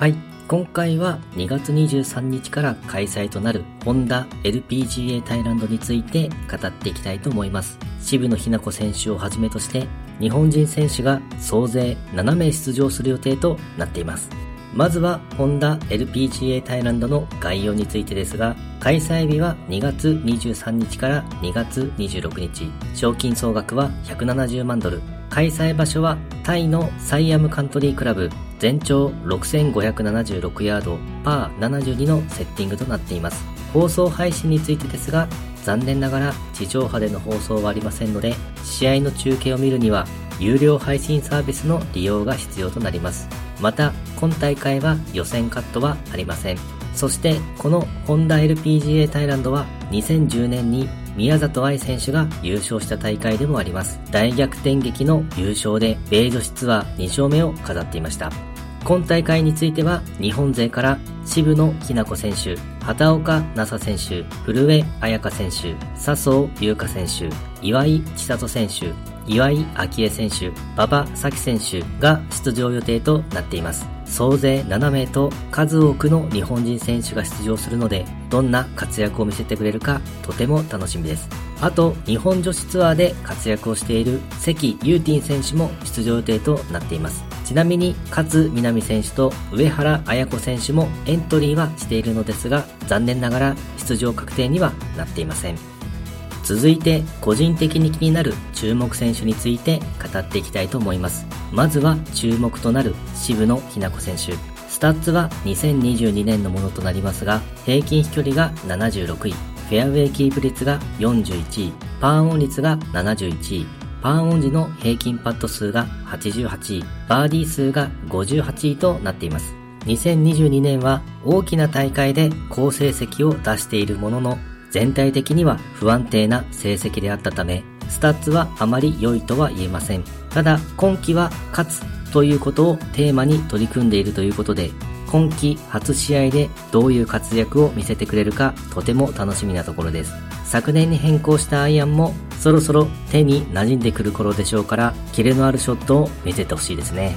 はい。今回は2月23日から開催となるホンダ LPGA タイランドについて語っていきたいと思います。渋野日向子選手をはじめとして日本人選手が総勢7名出場する予定となっています。まずはホンダ LPGA タイランドの概要についてですが、開催日は2月23日から2月26日。賞金総額は170万ドル。開催場所はタイのサイアムカントリークラブ全長6576ヤードパー72のセッティングとなっています放送配信についてですが残念ながら地上波での放送はありませんので試合の中継を見るには有料配信サービスの利用が必要となりますまた今大会は予選カットはありませんそしてこのホンダ LPGA タイランドは2010年に宮里藍選手が優勝した大会でもあります。大逆転劇の優勝で、米女子ツアー2勝目を飾っていました。今大会については、日本勢から渋野日向子選手、畑岡奈紗選手、古江彩香選手、笹生優香選手、岩井千里選手、岩井明恵選手、馬場咲希選手が出場予定となっています。総勢7名と数多くの日本人選手が出場するので、どんな活躍を見せてくれるかとても楽しみです。あと、日本女子ツアーで活躍をしているセキ・ユウティン選手も出場予定となっています。ちなみに、勝みなみ選手と上原彩子選手もエントリーはしているのですが、残念ながら出場確定にはなっていません。続いて、個人的に気になる注目選手について語っていきたいと思います。まずは注目となる渋野日向子選手。スタッツは2022年のものとなりますが、平均飛距離が76位、フェアウェイキープ率が41位、パーオン率が71位、パーオン時の平均パット数が88位、バーディー数が58位となっています。2022年は大きな大会で好成績を出しているものの、全体的には不安定な成績であったため、スタッツはあまり良いとは言えません。ただ、今季は勝つということをテーマに取り組んでいるということで、今季初試合でどういう活躍を見せてくれるかとても楽しみなところです。昨年に変更したアイアンもそろそろ手に馴染んでくる頃でしょうから、キレのあるショットを見せてほしいですね。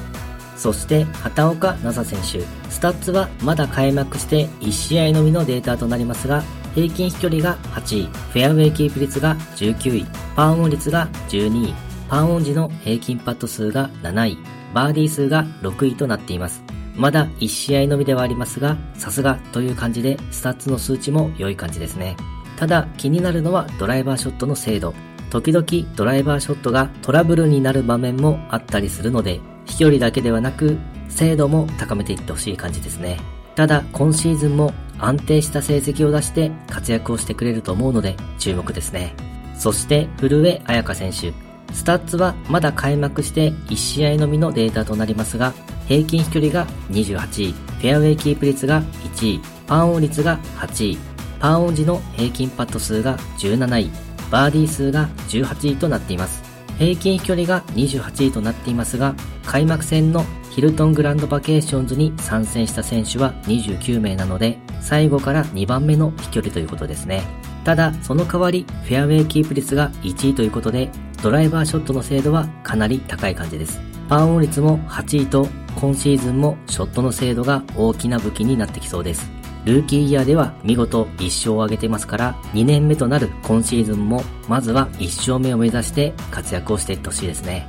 そして、畑岡奈紗選手。スタッツはまだ開幕して1試合のみのデータとなりますが、平均飛距離が8位、フェアウェイキープ率が19位、パーオン率が12位、パーオン時の平均パット数が7位、バーディー数が6位となっています。まだ1試合のみではありますが、さすがという感じで、スタッツの数値も良い感じですね。ただ気になるのはドライバーショットの精度。時々ドライバーショットがトラブルになる場面もあったりするので、飛距離だけではなく、精度も高めていってほしい感じですね。ただ今シーズンも安定した成績を出して活躍をしてくれると思うので注目ですね。そして古江彩佳選手。スタッツはまだ開幕して1試合のみのデータとなりますが、平均飛距離が28位、フェアウェイキープ率が1位、パーオン率が8位、パーオン時の平均パット数が17位、バーディー数が18位となっています。平均飛距離が28位となっていますが、開幕戦のヒルトングランドバケーションズに参戦した選手は29名なので、最後から2番目の飛距離ということですね。ただ、その代わり、フェアウェイキープ率が1位ということで、ドライバーショットの精度はかなり高い感じです。パーオン率も8位と、今シーズンもショットの精度が大きな武器になってきそうです。ルーキーイヤーでは見事1勝を挙げてますから、2年目となる今シーズンも、まずは1勝目を目指して活躍をしていってほしいですね。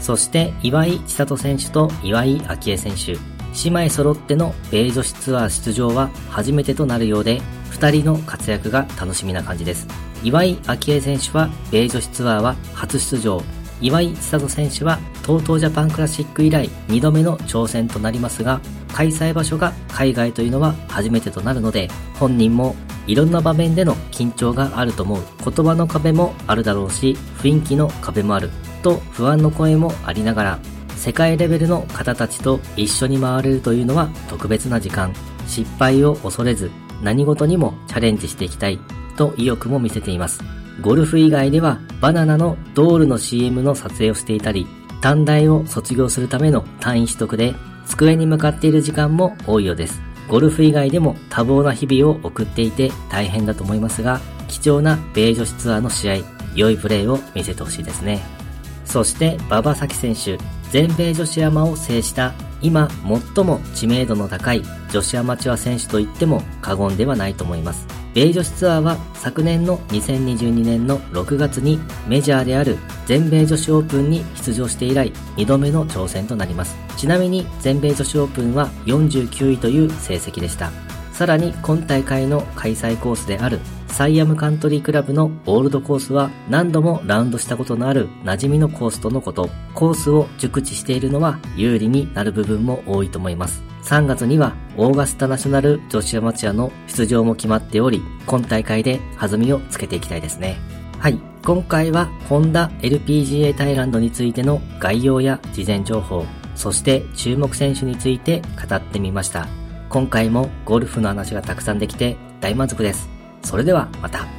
そして岩井千里選手と岩井明恵選手、姉妹揃っての米女子ツアー出場は初めてとなるようで、2人の活躍が楽しみな感じです。岩井明恵選手は米女子ツアーは初出場、岩井千里選手は TOTO ジャパンクラシック以来2度目の挑戦となりますが、開催場所が海外というのは初めてとなるので、本人もいろんな場面での緊張があると思う。言葉の壁もあるだろうし、雰囲気の壁もある。と不安の声もありながら、世界レベルの方たちと一緒に回れるというのは特別な時間。失敗を恐れず、何事にもチャレンジしていきたいと意欲も見せています。ゴルフ以外ではバナナのドールの CM の撮影をしていたり、短大を卒業するための単位取得で机に向かっている時間も多いようです。ゴルフ以外でも多忙な日々を送っていて大変だと思いますが、貴重な米女子ツアーの試合、良いプレーを見せてほしいですね。そして馬場咲希選手、全米女子アマを制した今最も知名度の高い女子アマチュア選手と言っても過言ではないと思います。米女子ツアーは昨年の2022年の6月にメジャーである全米女子オープンに出場して以来2度目の挑戦となります。ちなみに全米女子オープンは49位という成績でした。さらに今大会の開催コースであるサイアムカントリークラブのオールドコースは何度もラウンドしたことのある馴染みのコースとのこと。コースを熟知しているのは有利になる部分も多いと思います。3月にはオーガスタナショナル女子アマチュアの出場も決まっており、今大会で弾みをつけていきたいですね。はい。今回はホンダ LPGA タイランドについての概要や事前情報、そして注目選手について語ってみました。今回もゴルフの話がたくさんできて大満足です。それではまた。